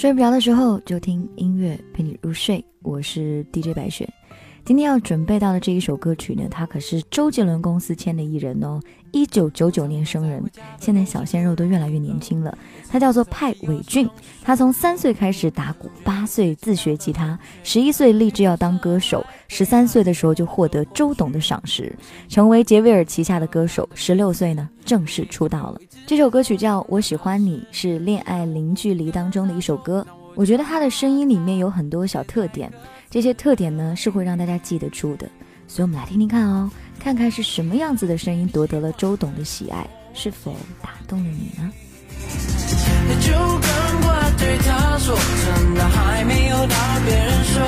睡不着的时候就听音乐陪你入睡，我是 DJ 白雪。今天要准备到的这一首歌曲呢，它可是周杰伦公司签的艺人哦，一九九九年生人，现在小鲜肉都越来越年轻了。他叫做派伟俊，他从三岁开始打鼓，八岁自学吉他，十一岁立志要当歌手，十三岁的时候就获得周董的赏识，成为杰威尔旗下的歌手。十六岁呢，正式出道了。这首歌曲叫《我喜欢你》，是《恋爱零距离》当中的一首歌。我觉得他的声音里面有很多小特点，这些特点呢是会让大家记得住的。所以，我们来听听看哦，看看是什么样子的声音夺得了周董的喜爱，是否打动了你呢？就赶快对他说，真的还没有到别人手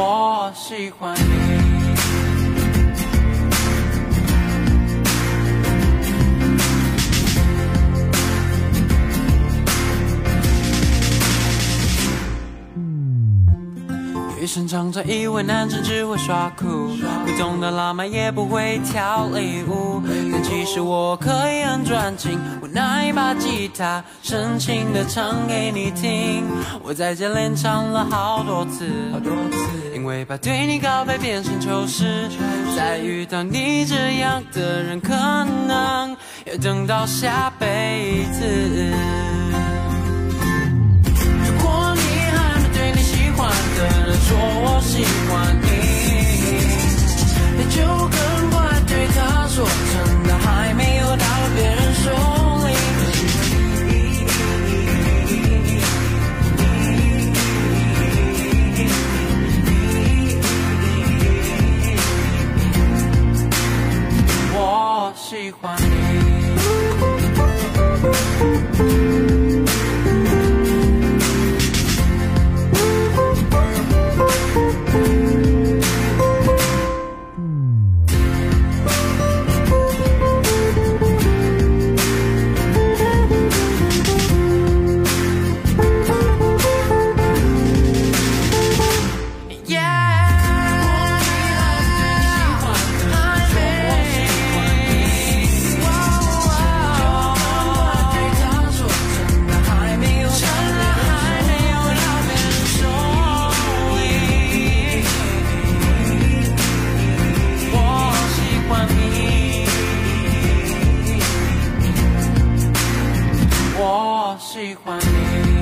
我喜欢你。生常常以为男生只会耍酷，不懂得浪漫也不会跳礼物，但其实我可以很专情，我拿一把吉他，深情的唱给你听。我在家练唱了好多次，因为怕对你告白变成糗事，再遇到你这样的人，可能要等到下辈子。喜欢你。喜欢你。